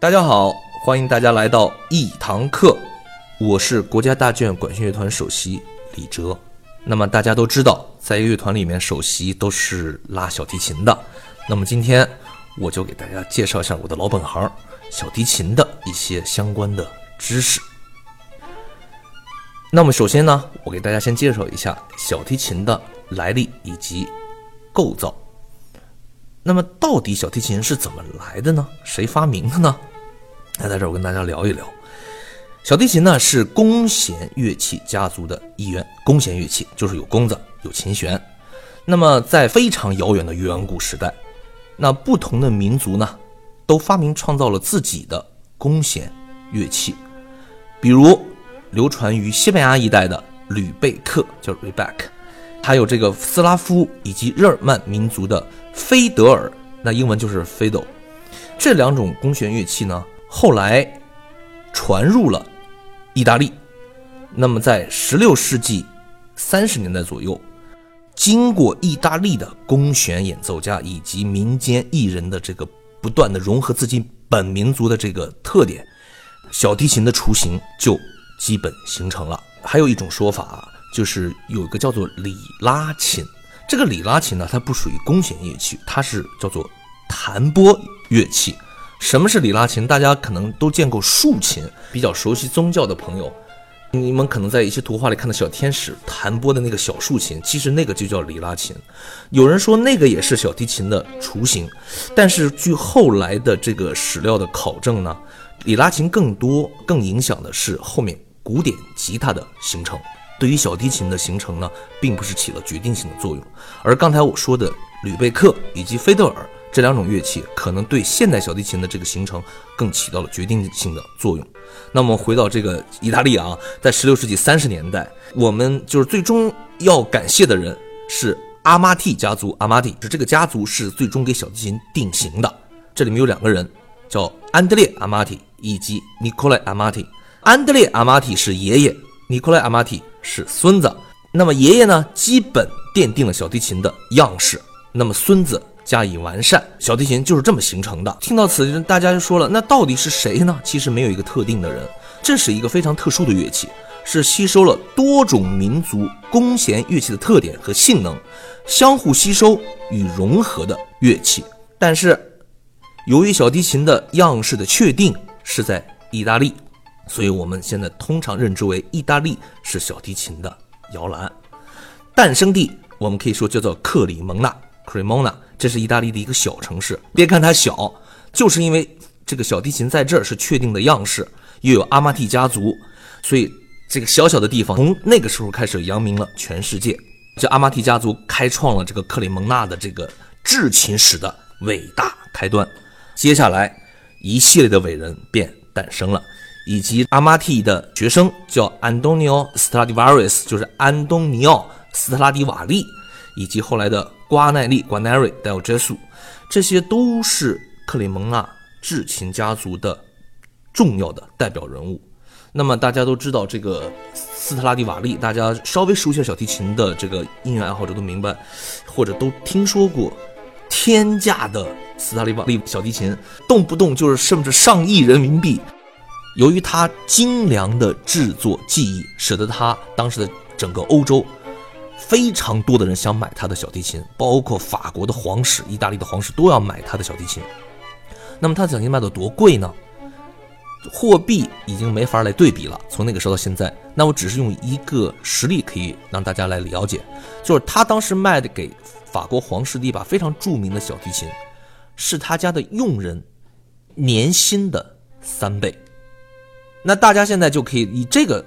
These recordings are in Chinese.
大家好，欢迎大家来到一堂课，我是国家大剧院管弦乐团首席李哲。那么大家都知道，在乐团里面，首席都是拉小提琴的。那么今天我就给大家介绍一下我的老本行——小提琴的一些相关的知识。那么首先呢，我给大家先介绍一下小提琴的来历以及构造。那么到底小提琴是怎么来的呢？谁发明的呢？那在这儿我跟大家聊一聊。小提琴呢是弓弦乐器家族的一员，弓弦乐器就是有弓子、有琴弦。那么在非常遥远的远古时代，那不同的民族呢都发明创造了自己的弓弦乐器，比如流传于西班牙一带的吕贝克叫 Rebec，还有这个斯拉夫以及日耳曼民族的菲德尔，那英文就是 Fiddle。这两种弓弦乐器呢，后来传入了意大利。那么在16世纪三十年代左右，经过意大利的弓弦演奏家以及民间艺人的这个不断的融合自己本民族的这个特点，小提琴的雏形就基本形成了。还有一种说法啊，就是有一个叫做里拉琴。这个里拉琴呢，它不属于弓弦乐器，它是叫做弹拨乐器。什么是里拉琴？大家可能都见过竖琴，比较熟悉宗教的朋友，你们可能在一些图画里看到小天使弹拨的那个小竖琴，其实那个就叫里拉琴。有人说那个也是小提琴的雏形，但是据后来的这个史料的考证呢，里拉琴更多更影响的是后面古典吉他的形成。对于小提琴的形成呢，并不是起了决定性的作用，而刚才我说的吕贝克以及菲德尔这两种乐器，可能对现代小提琴的这个形成更起到了决定性的作用。那么回到这个意大利啊，在16世纪30年代，我们就是最终要感谢的人是阿马蒂家族，阿马蒂是这个家族是最终给小提琴定型的。这里面有两个人，叫安德烈阿马蒂以及尼科莱阿马蒂。安德烈阿马蒂是爷爷，尼科莱阿马蒂。是孙子，那么爷爷呢？基本奠定了小提琴的样式，那么孙子加以完善，小提琴就是这么形成的。听到此，大家就说了，那到底是谁呢？其实没有一个特定的人，这是一个非常特殊的乐器，是吸收了多种民族弓弦乐器的特点和性能，相互吸收与融合的乐器。但是，由于小提琴的样式的确定是在意大利。所以，我们现在通常认知为意大利是小提琴的摇篮，诞生地我们可以说叫做克里蒙纳 （Cremona），这是意大利的一个小城市。别看它小，就是因为这个小提琴在这儿是确定的样式，又有阿玛蒂家族，所以这个小小的地方从那个时候开始扬名了全世界。这阿玛蒂家族开创了这个克里蒙纳的这个制琴史的伟大开端。接下来，一系列的伟人便诞生了。以及阿玛蒂的学生叫安东尼奥·斯特拉迪瓦里斯，就是安东尼奥·斯特拉迪瓦利，以及后来的瓜奈利 （Guarneri del Gesù），这些都是克里蒙纳制琴家族的重要的代表人物。那么大家都知道这个斯特拉迪瓦利，大家稍微熟悉小提琴的这个音乐爱好者都明白，或者都听说过天价的斯特拉迪瓦利小提琴，动不动就是甚至上亿人民币。由于他精良的制作技艺，使得他当时的整个欧洲非常多的人想买他的小提琴，包括法国的皇室、意大利的皇室都要买他的小提琴。那么他的小提琴卖的多贵呢？货币已经没法来对比了。从那个时候到现在，那我只是用一个实例可以让大家来了解，就是他当时卖的给法国皇室的一把非常著名的小提琴，是他家的佣人年薪的三倍。那大家现在就可以以这个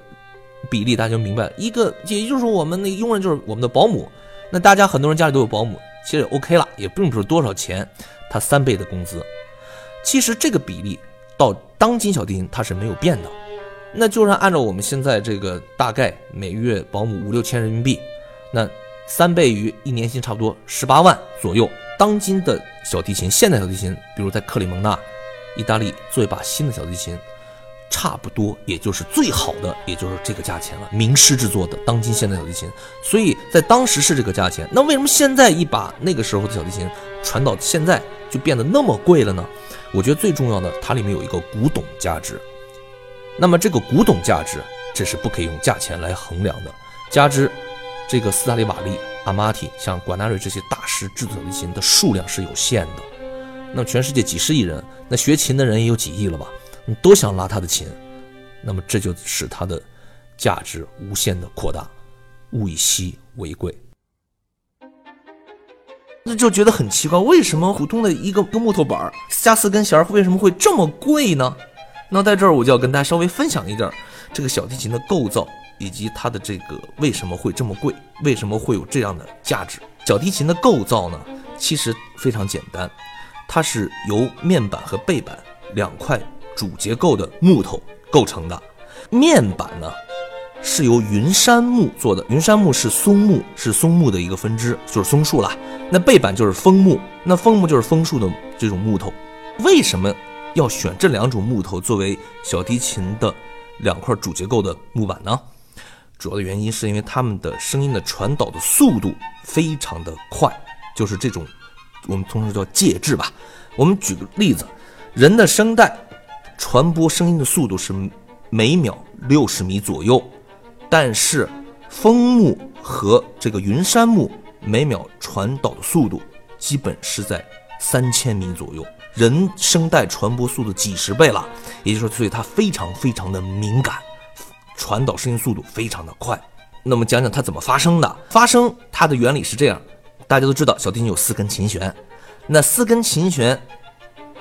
比例，大家就明白，一个也就是，我们那佣人就是我们的保姆。那大家很多人家里都有保姆，其实 OK 了，也并不是多少钱，他三倍的工资。其实这个比例到当今小提琴它是没有变的。那就是按照我们现在这个大概每月保姆五六千人民币，那三倍于一年薪差不多十八万左右。当今的小提琴，现代小提琴，比如在克里蒙纳，意大利做一把新的小提琴。差不多也就是最好的，也就是这个价钱了。名师制作的当今现代小提琴，所以在当时是这个价钱。那为什么现在一把那个时候的小提琴传到现在就变得那么贵了呢？我觉得最重要的，它里面有一个古董价值。那么这个古董价值，这是不可以用价钱来衡量的。加之这个斯塔里瓦利、阿玛提、像管纳瑞这些大师制作小提琴的数量是有限的。那全世界几十亿人，那学琴的人也有几亿了吧？都想拉他的琴，那么这就使它的价值无限的扩大，物以稀为贵。那就觉得很奇怪，为什么普通的一个木头板儿加四根弦为什么会这么贵呢？那在这儿我就要跟大家稍微分享一点这个小提琴的构造以及它的这个为什么会这么贵，为什么会有这样的价值。小提琴的构造呢，其实非常简单，它是由面板和背板两块。主结构的木头构成的面板呢，是由云杉木做的。云杉木是松木，是松木的一个分支，就是松树啦。那背板就是枫木，那枫木就是枫树的这种木头。为什么要选这两种木头作为小提琴的两块主结构的木板呢？主要的原因是因为它们的声音的传导的速度非常的快，就是这种我们通常叫介质吧。我们举个例子，人的声带。传播声音的速度是每秒六十米左右，但是枫木和这个云杉木每秒传导的速度基本是在三千米左右，人声带传播速度几十倍了，也就是说，所以它非常非常的敏感，传导声音速度非常的快。那么讲讲它怎么发声的？发声它的原理是这样，大家都知道小提琴有四根琴弦，那四根琴弦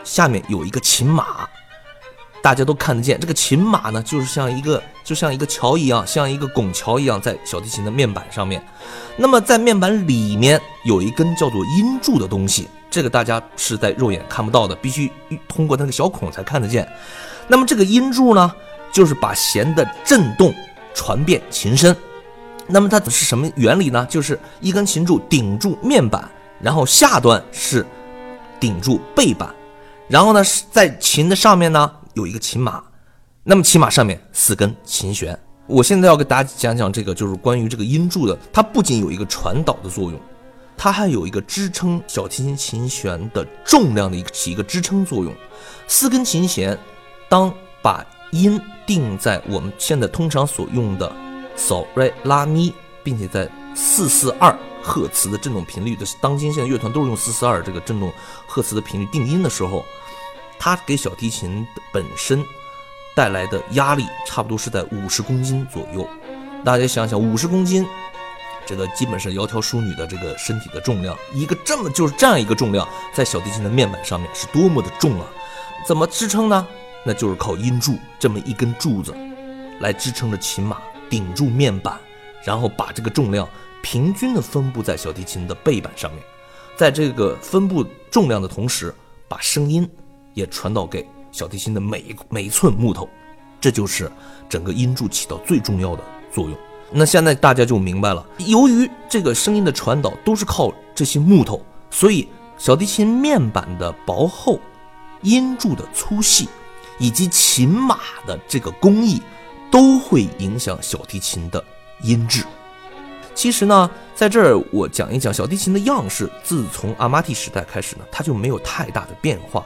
下面有一个琴码。大家都看得见，这个琴码呢，就是像一个就像一个桥一样，像一个拱桥一样，在小提琴的面板上面。那么在面板里面有一根叫做音柱的东西，这个大家是在肉眼看不到的，必须通过那个小孔才看得见。那么这个音柱呢，就是把弦的振动传遍琴身。那么它是什么原理呢？就是一根琴柱顶住面板，然后下端是顶住背板，然后呢在琴的上面呢。有一个琴码，那么琴码上面四根琴弦。我现在要给大家讲讲这个，就是关于这个音柱的。它不仅有一个传导的作用，它还有一个支撑小提琴琴弦的重量的一个起一个支撑作用。四根琴弦，当把音定在我们现在通常所用的嗦瑞拉咪，并且在四四二赫兹的振动频率的，当今现在乐团都是用四四二这个振动赫兹的频率定音的时候。它给小提琴本身带来的压力差不多是在五十公斤左右。大家想想，五十公斤，这个基本上窈窕淑女的这个身体的重量。一个这么就是这样一个重量，在小提琴的面板上面是多么的重啊！怎么支撑呢？那就是靠音柱这么一根柱子来支撑着琴码，顶住面板，然后把这个重量平均的分布在小提琴的背板上面，在这个分布重量的同时，把声音。也传导给小提琴的每一每一寸木头，这就是整个音柱起到最重要的作用。那现在大家就明白了，由于这个声音的传导都是靠这些木头，所以小提琴面板的薄厚、音柱的粗细以及琴码的这个工艺，都会影响小提琴的音质。其实呢，在这儿我讲一讲小提琴的样式，自从阿玛蒂时代开始呢，它就没有太大的变化。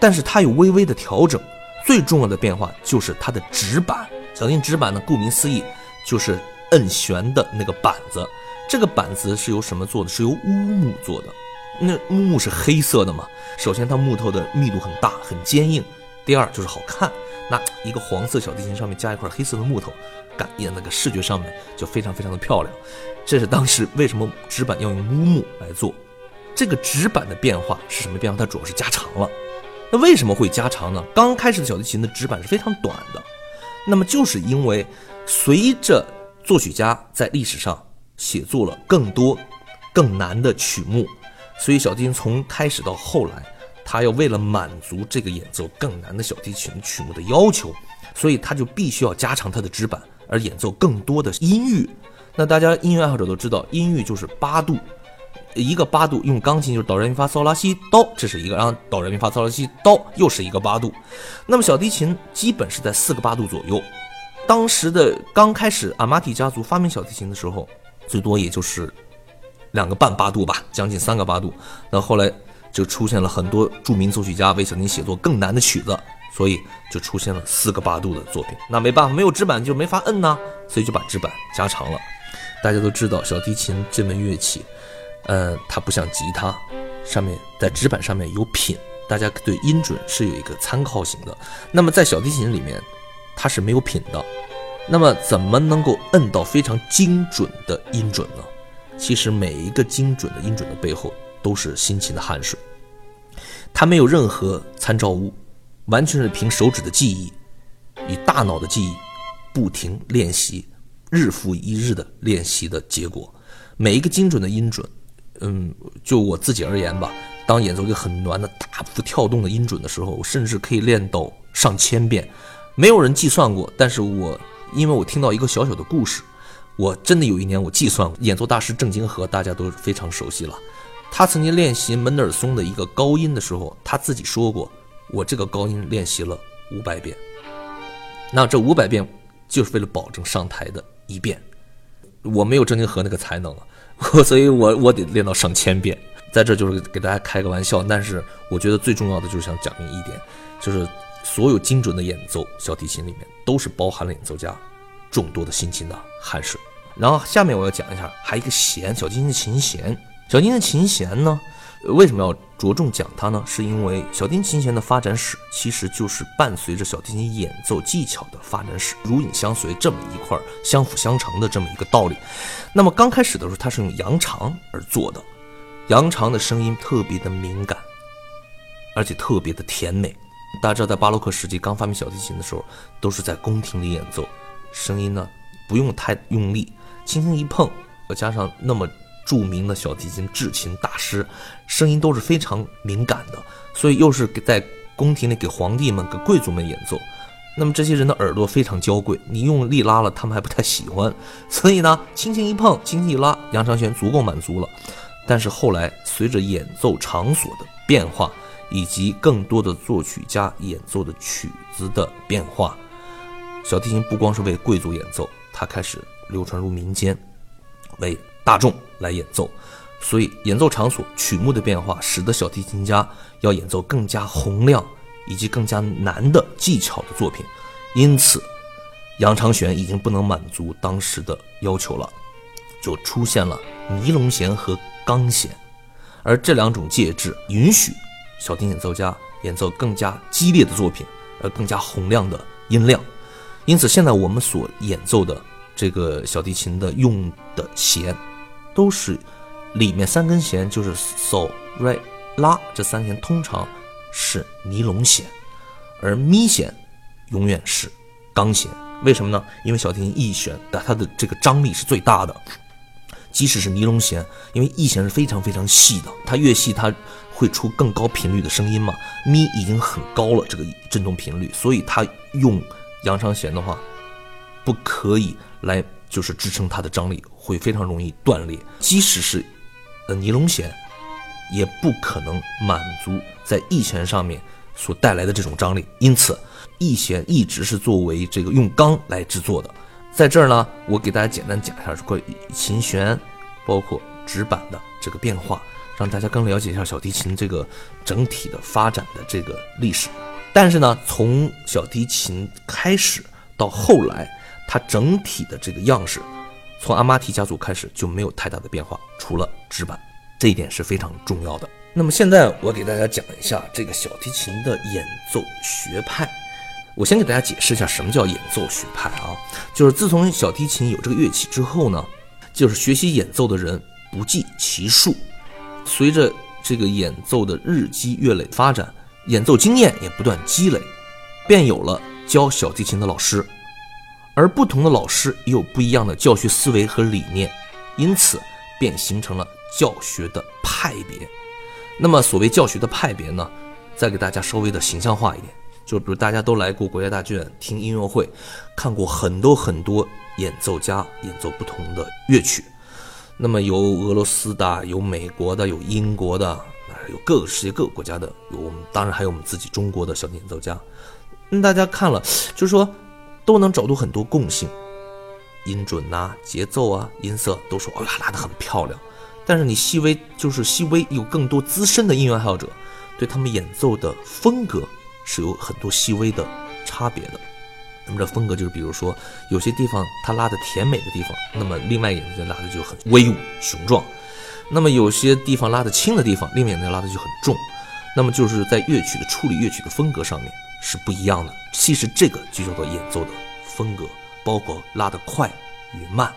但是它有微微的调整，最重要的变化就是它的指板。小提琴指板呢，顾名思义就是摁弦的那个板子。这个板子是由什么做的？是由乌木做的。那乌木是黑色的嘛？首先它木头的密度很大，很坚硬。第二就是好看。那一个黄色小提琴上面加一块黑色的木头，感也那个视觉上面就非常非常的漂亮。这是当时为什么指板要用乌木来做。这个指板的变化是什么变化？它主要是加长了。那为什么会加长呢？刚开始的小提琴的指板是非常短的，那么就是因为随着作曲家在历史上写作了更多更难的曲目，所以小提琴从开始到后来，他要为了满足这个演奏更难的小提琴曲目的要求，所以他就必须要加长它的指板，而演奏更多的音域。那大家音乐爱好者都知道，音域就是八度，一个八度，用钢琴就是哆来咪发嗦拉西哆，这是一个，然后哆来咪发嗦拉西哆又是一个八度。那么小提琴基本是在四个八度左右。当时的刚开始阿马提家族发明小提琴的时候，最多也就是两个半八度吧，将近三个八度。那后来就出现了很多著名作曲家为小提琴写作更难的曲子。所以就出现了四个八度的作品，那没办法，没有指板就没法摁呐，所以就把指板加长了。大家都知道，小提琴这门乐器，呃，它不像吉他，上面在指板上面有品，大家对音准是有一个参考型的。那么在小提琴里面，它是没有品的。那么怎么能够摁到非常精准的音准呢？其实每一个精准的音准的背后，都是辛勤的汗水，它没有任何参照物。完全是凭手指的记忆与大脑的记忆，不停练习，日复一日的练习的结果。每一个精准的音准，嗯，就我自己而言吧，当演奏一个很暖的大幅跳动的音准的时候，我甚至可以练到上千遍。没有人计算过，但是我因为我听到一个小小的故事，我真的有一年我计算过。演奏大师郑金和大家都非常熟悉了，他曾经练习门德尔松的一个高音的时候，他自己说过。我这个高音练习了五百遍，那这五百遍就是为了保证上台的一遍。我没有郑金和那个才能啊，所以我我得练到上千遍。在这就是给大家开个玩笑，但是我觉得最重要的就是想讲明一点，就是所有精准的演奏小提琴里面都是包含了演奏家众多的辛勤的汗水。然后下面我要讲一下，还有一个弦，小提琴的琴弦。小提琴的琴弦呢？为什么要着重讲它呢？是因为小提琴弦的发展史其实就是伴随着小提琴演奏技巧的发展史，如影相随，这么一块相辅相成的这么一个道理。那么刚开始的时候，它是用羊肠而做的，羊肠的声音特别的敏感，而且特别的甜美。大家知道，在巴洛克时期刚发明小提琴的时候，都是在宫廷里演奏，声音呢不用太用力，轻轻一碰，再加上那么。著名的小提琴制琴大师，声音都是非常敏感的，所以又是给在宫廷里给皇帝们、给贵族们演奏。那么这些人的耳朵非常娇贵，你用力拉了，他们还不太喜欢。所以呢，轻轻一碰，轻轻一拉，杨长弦足够满足了。但是后来随着演奏场所的变化，以及更多的作曲家演奏的曲子的变化，小提琴不光是为贵族演奏，它开始流传入民间，为。大众来演奏，所以演奏场所、曲目的变化，使得小提琴家要演奏更加洪亮以及更加难的技巧的作品。因此，杨长玄已经不能满足当时的要求了，就出现了尼龙弦和钢弦，而这两种介质允许小提琴演奏家演奏更加激烈的作品，而更加洪亮的音量。因此，现在我们所演奏的这个小提琴的用的弦。都是里面三根弦就是嗦、瑞、拉这三弦通常是尼龙弦，而咪弦永远是钢弦。为什么呢？因为小提琴 E 弦的它的这个张力是最大的，即使是尼龙弦，因为 E 弦是非常非常细的，它越细它会出更高频率的声音嘛。咪已经很高了这个振动频率，所以它用扬长弦的话，不可以来。就是支撑它的张力会非常容易断裂，即使是呃尼龙弦，也不可能满足在 E 弦上面所带来的这种张力。因此，E 弦一直是作为这个用钢来制作的。在这儿呢，我给大家简单讲一下关于琴弦，包括指板的这个变化，让大家更了解一下小提琴这个整体的发展的这个历史。但是呢，从小提琴开始到后来。它整体的这个样式，从阿玛提家族开始就没有太大的变化，除了纸板，这一点是非常重要的。那么现在我给大家讲一下这个小提琴的演奏学派。我先给大家解释一下什么叫演奏学派啊，就是自从小提琴有这个乐器之后呢，就是学习演奏的人不计其数，随着这个演奏的日积月累发展，演奏经验也不断积累，便有了教小提琴的老师。而不同的老师也有不一样的教学思维和理念，因此便形成了教学的派别。那么，所谓教学的派别呢？再给大家稍微的形象化一点，就比如大家都来过国家大剧院听音乐会，看过很多很多演奏家演奏不同的乐曲。那么有俄罗斯的，有美国的，有英国的，有各个世界各个国家的，有我们当然还有我们自己中国的小演奏家。那大家看了，就是说都能找到很多共性，音准呐、节奏啊、音色都说，哎呀，拉得很漂亮。但是你细微就是细微有更多资深的音乐爱好者，对他们演奏的风格是有很多细微的差别的。那么这风格就是，比如说有些地方他拉的甜美的地方，那么另外一个人拉的就很威武雄壮；那么有些地方拉的轻的地方，另外一个拉的就很重。那么就是在乐曲的处理乐曲的风格上面是不一样的。其实这个就叫做演奏的风格，包括拉的快与慢、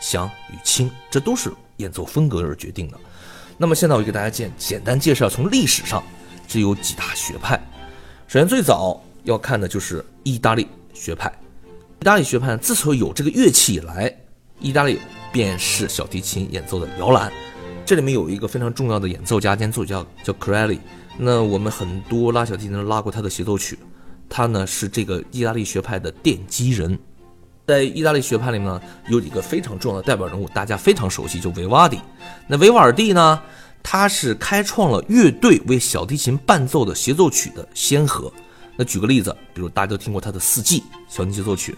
响与轻，这都是。演奏风格而决定的。那么现在我就给大家简简单介绍，从历史上只有几大学派。首先最早要看的就是意大利学派。意大利学派自从有这个乐器以来，意大利便是小提琴演奏的摇篮。这里面有一个非常重要的演奏家兼奏家叫 Crelli。那我们很多拉小提琴拉过他的协奏曲，他呢是这个意大利学派的奠基人。在意大利学派里面呢，有几个非常重要的代表人物，大家非常熟悉，就维瓦尔第。那维瓦尔第呢，他是开创了乐队为小提琴伴奏的协奏曲的先河。那举个例子，比如大家都听过他的《四季》小提琴协奏曲，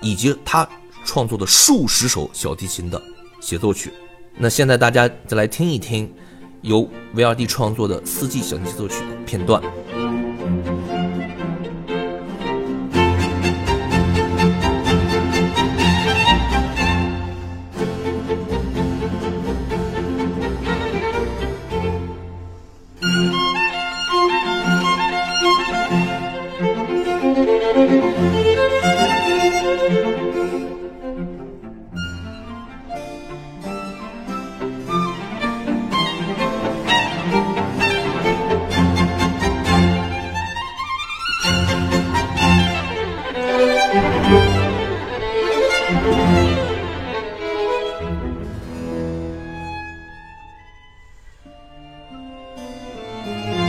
以及他创作的数十首小提琴的协奏曲。那现在大家再来听一听由维瓦尔第创作的《四季》小提琴协奏曲的片段。维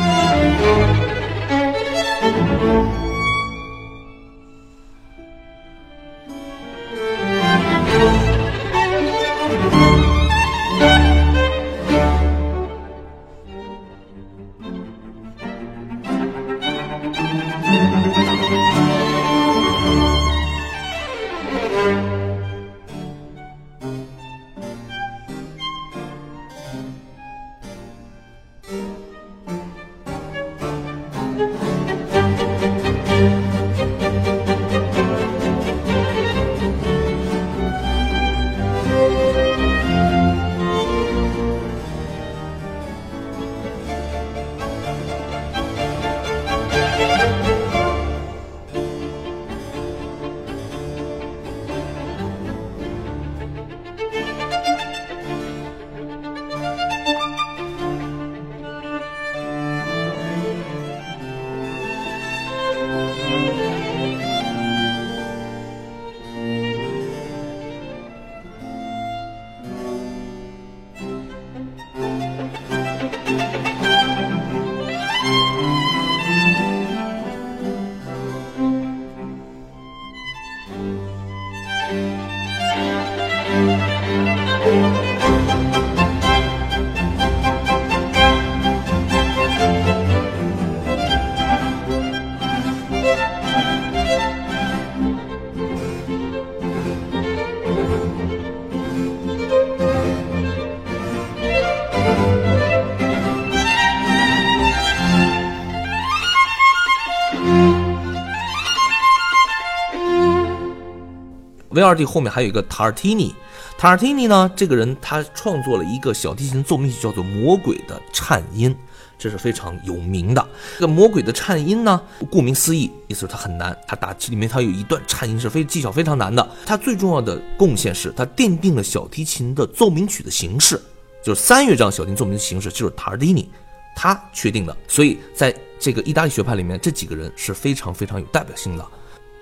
尔蒂后面还有一个塔尔提尼，塔尔提尼呢，这个人他创作了一个小提琴奏鸣曲，叫做《魔鬼的颤音》，这是非常有名的。这个魔鬼的颤音呢，顾名思义，意思是它很难。它打击里面它有一段颤音是非技巧非常难的。它最重要的贡献是它奠定了小提琴的奏鸣曲的形式，就是三乐章小提琴奏鸣的形式就是塔尔蒂尼他确定的。所以在这个意大利学派里面，这几个人是非常非常有代表性的。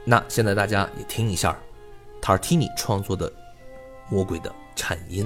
那现在大家也听一下。塔尔提尼创作的《魔鬼的颤音》。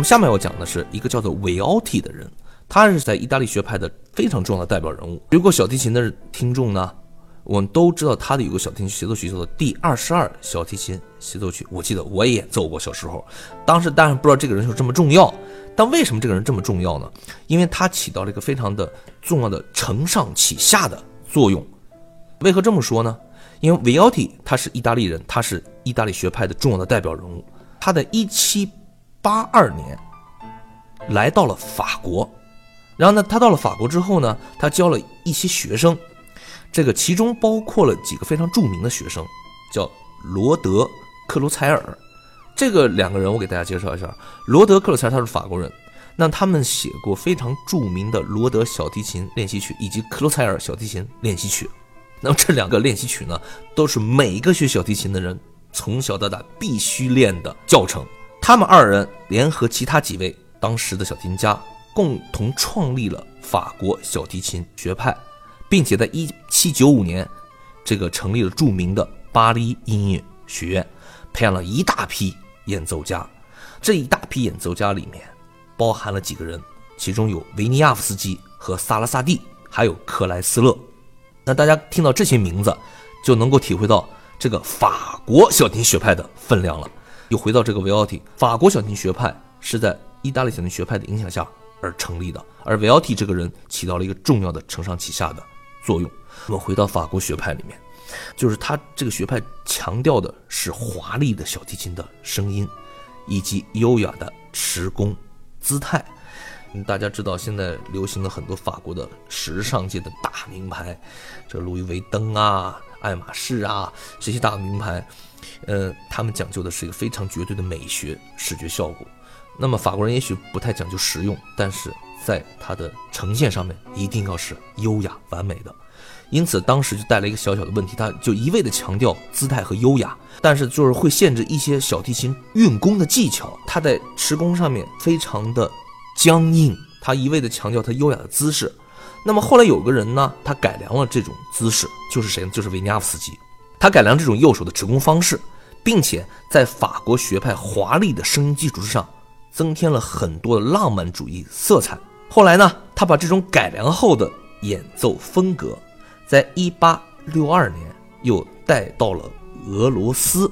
么下面要讲的是一个叫做维奥蒂的人，他是在意大利学派的非常重要的代表人物。如果小提琴的听众呢，我们都知道他的有个小提琴协奏曲叫做第二十二小提琴协奏曲，我记得我也演奏过。小时候，当时当然不知道这个人就这么重要，但为什么这个人这么重要呢？因为他起到了一个非常的重要的承上启下的作用。为何这么说呢？因为维奥蒂他是意大利人，他是意大利学派的重要的代表人物。他在一七八二年来到了法国，然后呢，他到了法国之后呢，他教了一些学生，这个其中包括了几个非常著名的学生，叫罗德克鲁采尔。这个两个人我给大家介绍一下，罗德克鲁采尔他是法国人，那他们写过非常著名的罗德小提琴练习曲以及克鲁采尔小提琴练习曲。那么这两个练习曲呢，都是每一个学小提琴的人从小到大必须练的教程。他们二人联合其他几位当时的小提琴家，共同创立了法国小提琴学派，并且在一七九五年，这个成立了著名的巴黎音乐学院，培养了一大批演奏家。这一大批演奏家里面，包含了几个人，其中有维尼亚夫斯基和萨拉萨蒂，还有克莱斯勒。那大家听到这些名字，就能够体会到这个法国小提琴学派的分量了。又回到这个维奥蒂，法国小提琴学派是在意大利小提琴学派的影响下而成立的，而维奥蒂这个人起到了一个重要的承上启下的作用。我们回到法国学派里面，就是他这个学派强调的是华丽的小提琴的声音，以及优雅的持弓姿态。大家知道，现在流行的很多法国的时尚界的大名牌，这路易威登啊、爱马仕啊这些大名牌，呃，他们讲究的是一个非常绝对的美学视觉效果。那么法国人也许不太讲究实用，但是在它的呈现上面一定要是优雅完美的。因此，当时就带来一个小小的问题，他就一味的强调姿态和优雅，但是就是会限制一些小提琴运弓的技巧，他在持弓上面非常的。僵硬，他一味的强调他优雅的姿势。那么后来有个人呢，他改良了这种姿势，就是谁呢？就是维尼亚夫斯基。他改良这种右手的持弓方式，并且在法国学派华丽的声音基础之上，增添了很多的浪漫主义色彩。后来呢，他把这种改良后的演奏风格，在一八六二年又带到了俄罗斯，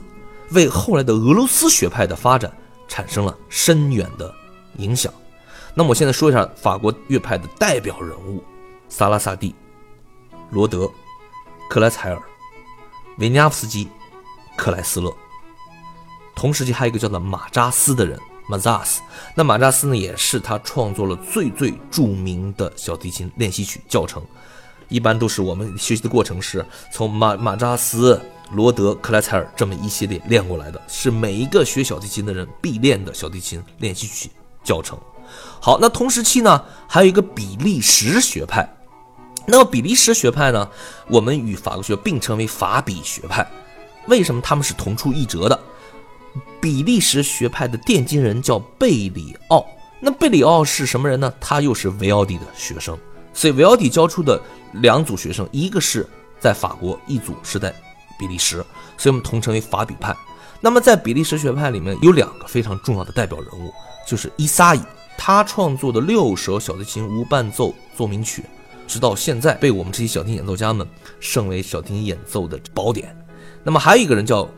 为后来的俄罗斯学派的发展产生了深远的影响。那么我现在说一下法国乐派的代表人物：萨拉萨蒂、罗德、克莱采尔、维尼亚夫斯基、克莱斯勒。同时期还有一个叫做马扎斯的人，马扎斯。那马扎斯呢，也是他创作了最最著名的小提琴练习曲教程。一般都是我们学习的过程是从马马扎斯、罗德、克莱采尔这么一系列练过来的，是每一个学小提琴的人必练的小提琴练习曲教程。好，那同时期呢，还有一个比利时学派。那么比利时学派呢，我们与法国学并称为法比学派。为什么他们是同出一辙的？比利时学派的奠基人叫贝里奥。那贝里奥是什么人呢？他又是维奥蒂的学生。所以维奥蒂教出的两组学生，一个是在法国，一组是在比利时，所以我们统称为法比派。那么在比利时学派里面有两个非常重要的代表人物，就是伊萨伊。他创作的六首小提琴无伴奏奏鸣曲，直到现在被我们这些小提琴演奏家们称为小提琴演奏的宝典。那么还有一个人叫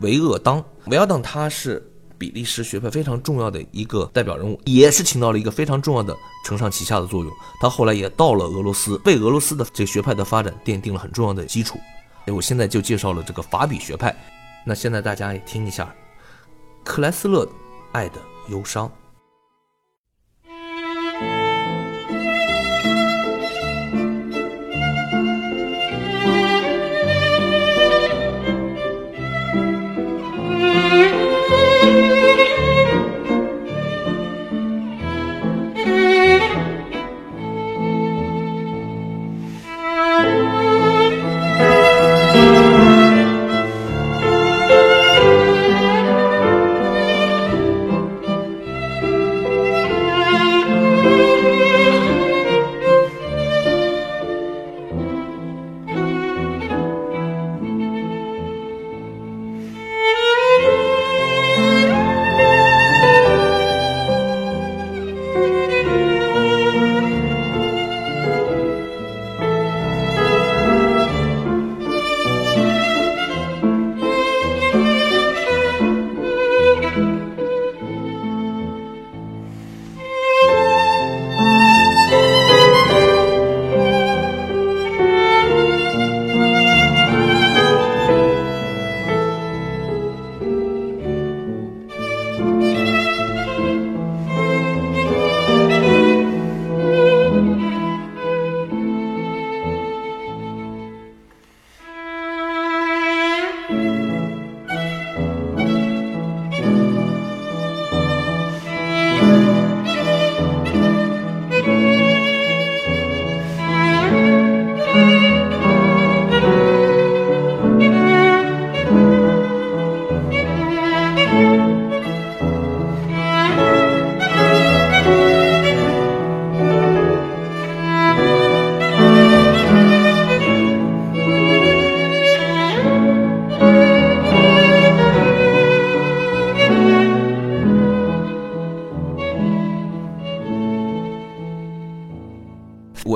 维厄当，维厄当他是比利时学派非常重要的一个代表人物，也是起到了一个非常重要的承上启下的作用。他后来也到了俄罗斯，为俄罗斯的这个学派的发展奠定了很重要的基础。哎，我现在就介绍了这个法比学派。那现在大家也听一下克莱斯勒《爱的忧伤》。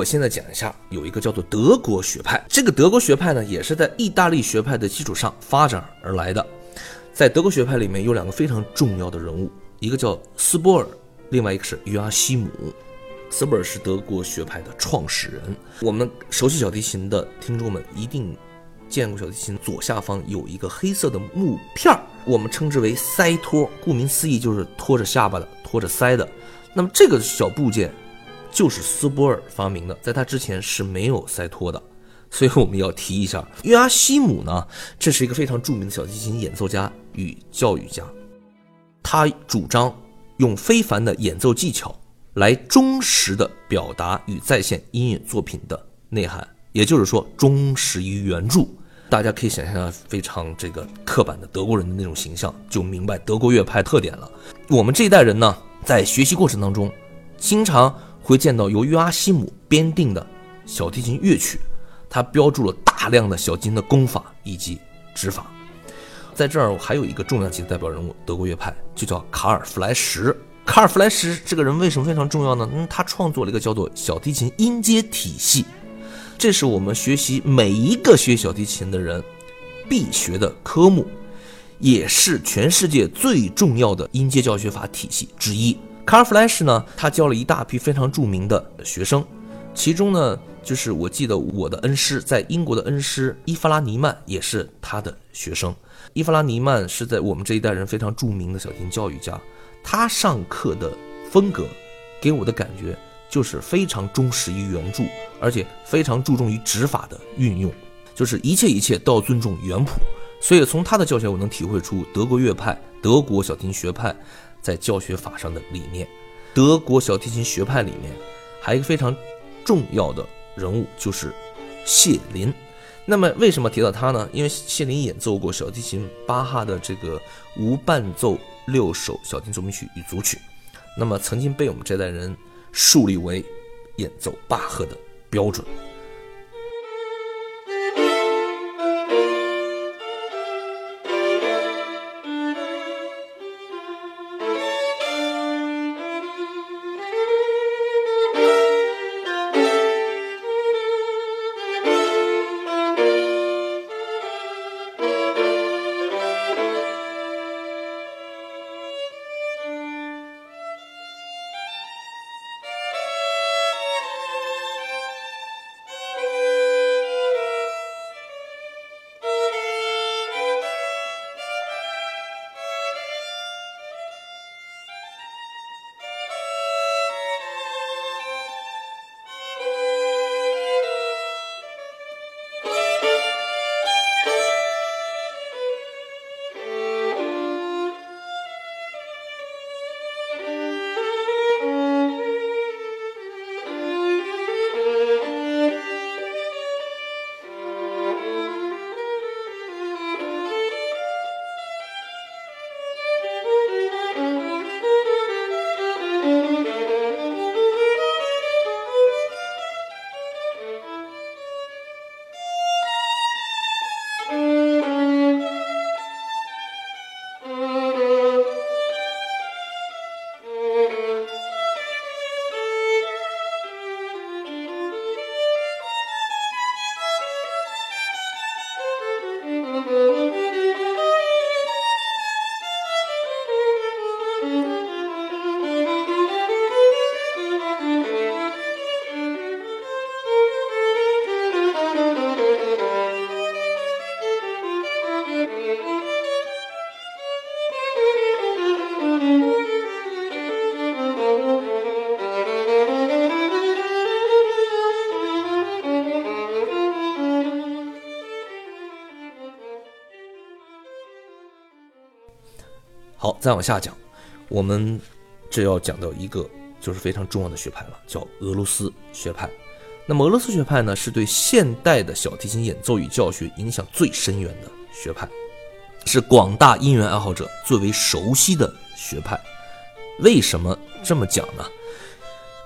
现在讲一下，有一个叫做德国学派。这个德国学派呢，也是在意大利学派的基础上发展而来的。在德国学派里面有两个非常重要的人物，一个叫斯波尔，另外一个是约阿希姆。斯波尔是德国学派的创始人。我们熟悉小提琴的听众们一定见过小提琴左下方有一个黑色的木片儿，我们称之为塞托，顾名思义就是托着下巴的、托着腮的。那么这个小部件就是斯波尔发明的，在他之前是没有塞托的。所以我们要提一下约阿希姆呢，这是一个非常著名的小提琴演奏家与教育家，他主张用非凡的演奏技巧。来忠实的表达与再现音乐作品的内涵，也就是说忠实于原著。大家可以想象非常这个刻板的德国人的那种形象，就明白德国乐派特点了。我们这一代人呢，在学习过程当中，经常会见到由约阿希姆编定的小提琴乐曲，他标注了大量的小提琴的功法以及指法。在这儿我还有一个重量级的代表人物，德国乐派就叫卡尔弗莱什。卡尔弗莱什这个人为什么非常重要呢？嗯，他创作了一个叫做小提琴音阶体系，这是我们学习每一个学小提琴的人必学的科目，也是全世界最重要的音阶教学法体系之一。卡尔弗莱什呢，他教了一大批非常著名的学生，其中呢，就是我记得我的恩师在英国的恩师伊弗拉尼曼也是他的学生。伊弗拉尼曼是在我们这一代人非常著名的小提琴教育家。他上课的风格给我的感觉就是非常忠实于原著，而且非常注重于指法的运用，就是一切一切都要尊重原谱。所以从他的教学，我能体会出德国乐派、德国小提琴学派在教学法上的理念。德国小提琴学派里面还有一个非常重要的人物，就是谢林。那么为什么提到他呢？因为谢林演奏过小提琴巴哈的这个无伴奏六首小提琴奏鸣曲与组曲，那么曾经被我们这代人树立为演奏巴赫的标准。再往下讲，我们这要讲到一个就是非常重要的学派了，叫俄罗斯学派。那么俄罗斯学派呢，是对现代的小提琴演奏与教学影响最深远的学派，是广大音乐爱好者最为熟悉的学派。为什么这么讲呢？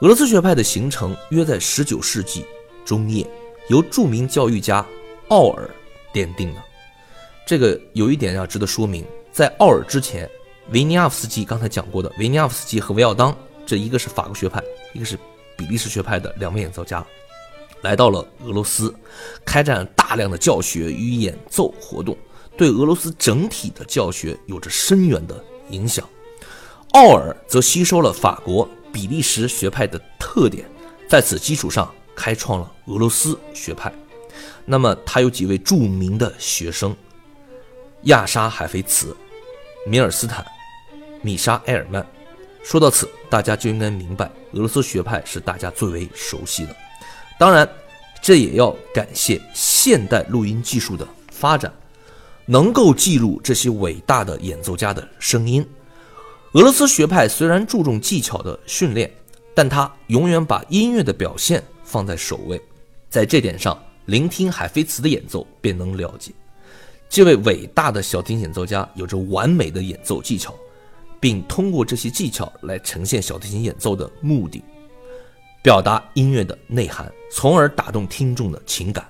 俄罗斯学派的形成约在19世纪中叶，由著名教育家奥尔奠定的。这个有一点要值得说明，在奥尔之前。维尼亚夫斯基刚才讲过的，维尼亚夫斯基和维奥当，这一个是法国学派，一个是比利时学派的两位演奏家，来到了俄罗斯，开展大量的教学与演奏活动，对俄罗斯整体的教学有着深远的影响。奥尔则吸收了法国、比利时学派的特点，在此基础上开创了俄罗斯学派。那么，他有几位著名的学生：亚沙海菲茨、米尔斯坦、米沙埃尔曼。说到此，大家就应该明白，俄罗斯学派是大家最为熟悉的。当然，这也要感谢现代录音技术的发展，能够记录这些伟大的演奏家的声音。俄罗斯学派虽然注重技巧的训练，但他永远把音乐的表现放在首位。在这点上，聆听海菲茨的演奏便能了解，这位伟大的小提琴演奏家有着完美的演奏技巧，并通过这些技巧来呈现小提琴演奏的目的，表达音乐的内涵，从而打动听众的情感。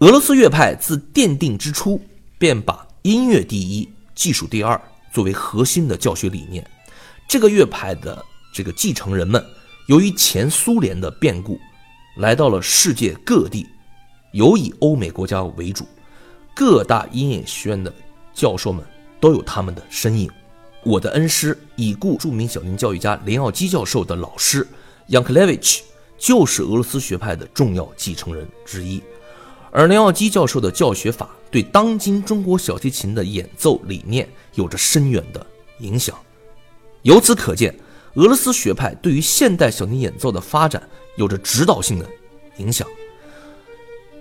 俄罗斯乐派自奠定之初便把音乐第一、技术第二作为核心的教学理念。这个乐派的这个继承人们，由于前苏联的变故，来到了世界各地，尤以欧美国家为主。各大音乐学院的教授们都有他们的身影。我的恩师，已故著名小提教育家林奥基教授的老师，Yanklevich，就是俄罗斯学派的重要继承人之一。而林奥基教授的教学法对当今中国小提琴的演奏理念有着深远的影响。由此可见，俄罗斯学派对于现代小提琴演奏的发展有着指导性的影响。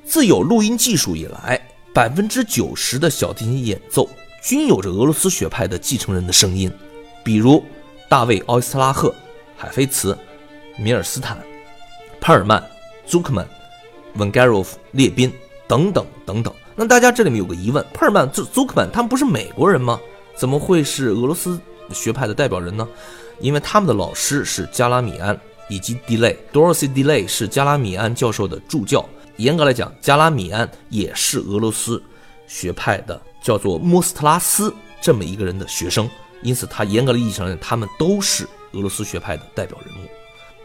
自有录音技术以来，百分之九十的小提琴演奏均有着俄罗斯学派的继承人的声音，比如大卫·奥伊斯拉赫、海菲茨、米尔斯坦、帕尔曼、祖克曼。文盖罗夫、列宾等等等等。那大家这里面有个疑问：帕尔曼、祖祖克曼他们不是美国人吗？怎么会是俄罗斯学派的代表人呢？因为他们的老师是加拉米安以及 Delay，Dorothy Delay 是加拉米安教授的助教。严格来讲，加拉米安也是俄罗斯学派的叫做莫斯特拉斯这么一个人的学生，因此他严格的意义上，他们都是俄罗斯学派的代表人物。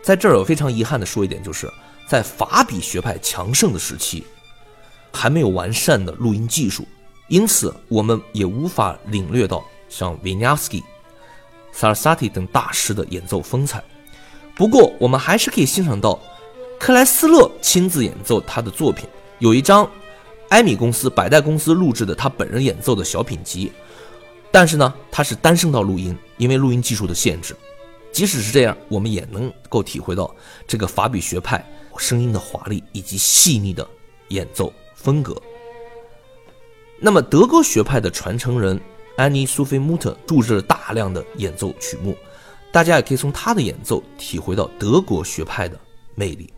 在这儿，我非常遗憾的说一点就是。在法比学派强盛的时期，还没有完善的录音技术，因此我们也无法领略到像维尼亚斯基、萨尔萨蒂等大师的演奏风采。不过，我们还是可以欣赏到克莱斯勒亲自演奏他的作品，有一张埃米公司百代公司录制的他本人演奏的小品集。但是呢，他是单声道录音，因为录音技术的限制。即使是这样，我们也能够体会到这个法比学派声音的华丽以及细腻的演奏风格。那么，德国学派的传承人安妮苏菲穆特录制了大量的演奏曲目，大家也可以从他的演奏体会到德国学派的魅力。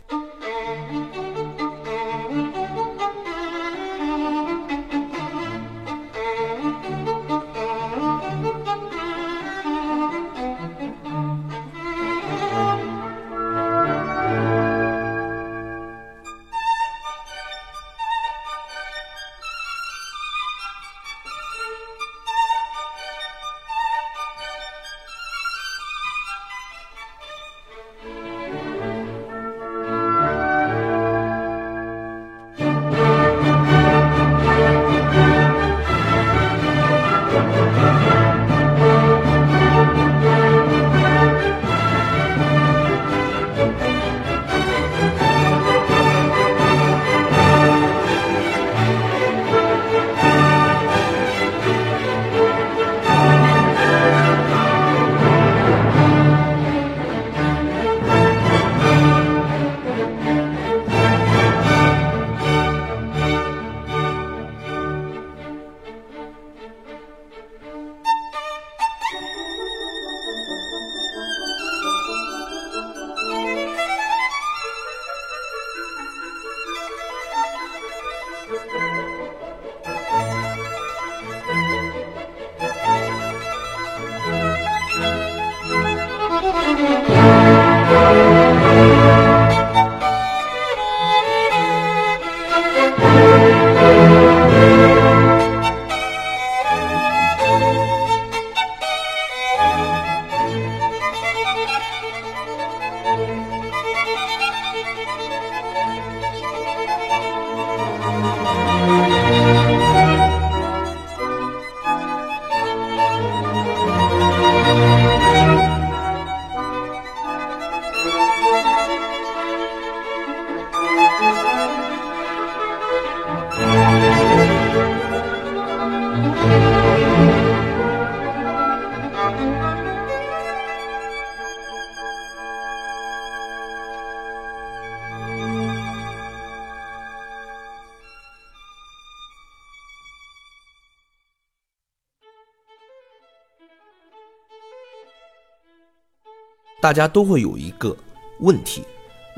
大家都会有一个问题：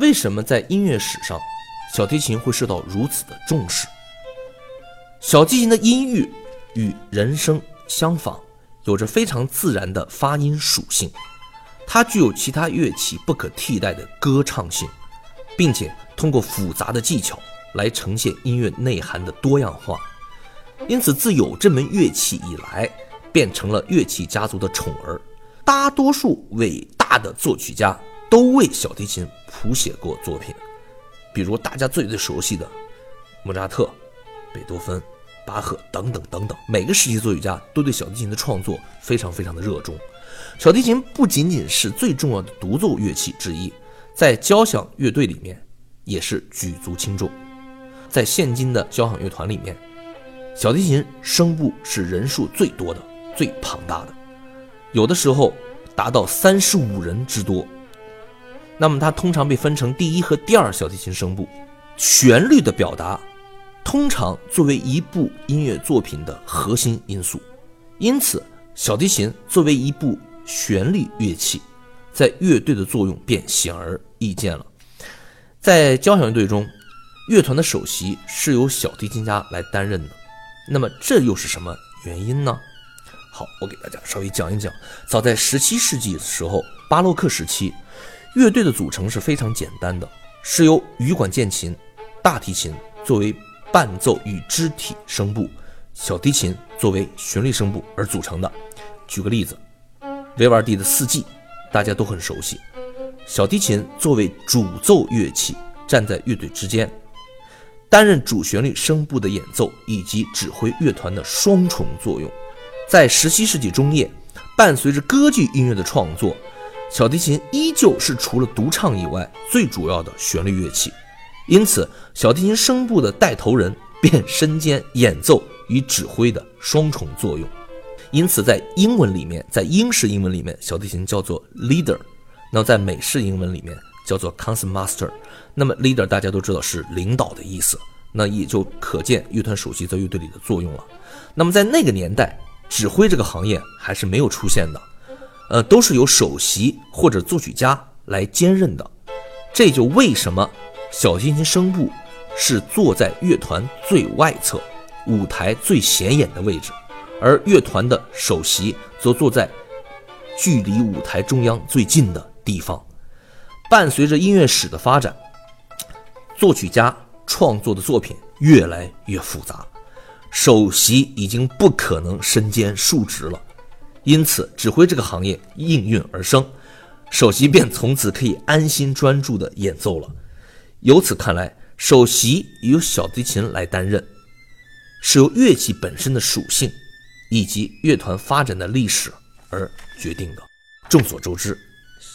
为什么在音乐史上，小提琴会受到如此的重视？小提琴的音域与人声相仿，有着非常自然的发音属性，它具有其他乐器不可替代的歌唱性，并且通过复杂的技巧来呈现音乐内涵的多样化。因此，自有这门乐器以来，变成了乐器家族的宠儿。大多数伟大的作曲家都为小提琴谱写过作品，比如大家最最熟悉的莫扎特、贝多芬、巴赫等等等等。每个时期作曲家都对小提琴的创作非常非常的热衷。小提琴不仅仅是最重要的独奏乐器之一，在交响乐队里面也是举足轻重。在现今的交响乐团里面，小提琴声部是人数最多的、最庞大的。有的时候达到三十五人之多，那么它通常被分成第一和第二小提琴声部，旋律的表达通常作为一部音乐作品的核心因素，因此小提琴作为一部旋律乐器，在乐队的作用便显而易见了。在交响乐队中，乐团的首席是由小提琴家来担任的，那么这又是什么原因呢？好，我给大家稍微讲一讲。早在十七世纪的时候，巴洛克时期，乐队的组成是非常简单的，是由羽管键琴、大提琴作为伴奏与肢体声部，小提琴作为旋律声部而组成的。举个例子，维瓦尔第的《四季》，大家都很熟悉。小提琴作为主奏乐器，站在乐队之间，担任主旋律声部的演奏以及指挥乐团的双重作用。在十七世纪中叶，伴随着歌剧音乐的创作，小提琴依旧是除了独唱以外最主要的旋律乐器。因此，小提琴声部的带头人便身兼演奏与指挥的双重作用。因此，在英文里面，在英式英文里面，小提琴叫做 leader；那在美式英文里面叫做 concertmaster。那么，leader 大家都知道是领导的意思，那也就可见乐团首席在乐队里的作用了。那么，在那个年代，指挥这个行业还是没有出现的，呃，都是由首席或者作曲家来兼任的。这就为什么。小提琴声部是坐在乐团最外侧、舞台最显眼的位置，而乐团的首席则坐在距离舞台中央最近的地方。伴随着音乐史的发展，作曲家创作的作品越来越复杂，首席已经不可能身兼数职了，因此指挥这个行业应运而生，首席便从此可以安心专注的演奏了。由此看来，首席由小提琴来担任，是由乐器本身的属性以及乐团发展的历史而决定的。众所周知，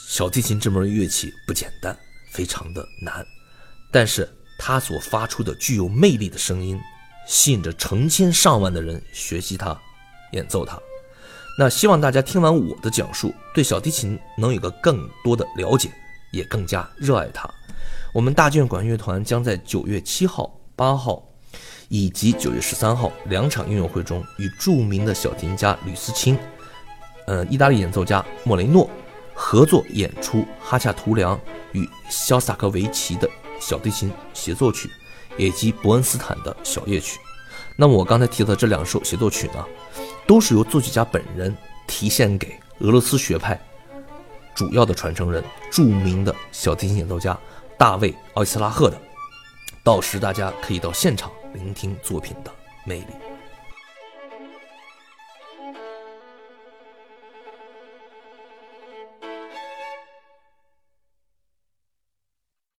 小提琴这门乐器不简单，非常的难，但是它所发出的具有魅力的声音，吸引着成千上万的人学习它，演奏它。那希望大家听完我的讲述，对小提琴能有个更多的了解，也更加热爱它。我们大剧管乐团将在九月七号、八号以及九月十三号两场音乐会中，与著名的小提琴家吕思清、呃，意大利演奏家莫雷诺合作演出哈恰图良与肖斯塔科维奇的小提琴协奏曲，以及伯恩斯坦的小夜曲。那么我刚才提到这两首协奏曲呢，都是由作曲家本人提献给俄罗斯学派主要的传承人、著名的小提琴演奏家。大卫·奥伊斯拉赫的，到时大家可以到现场聆听作品的魅力。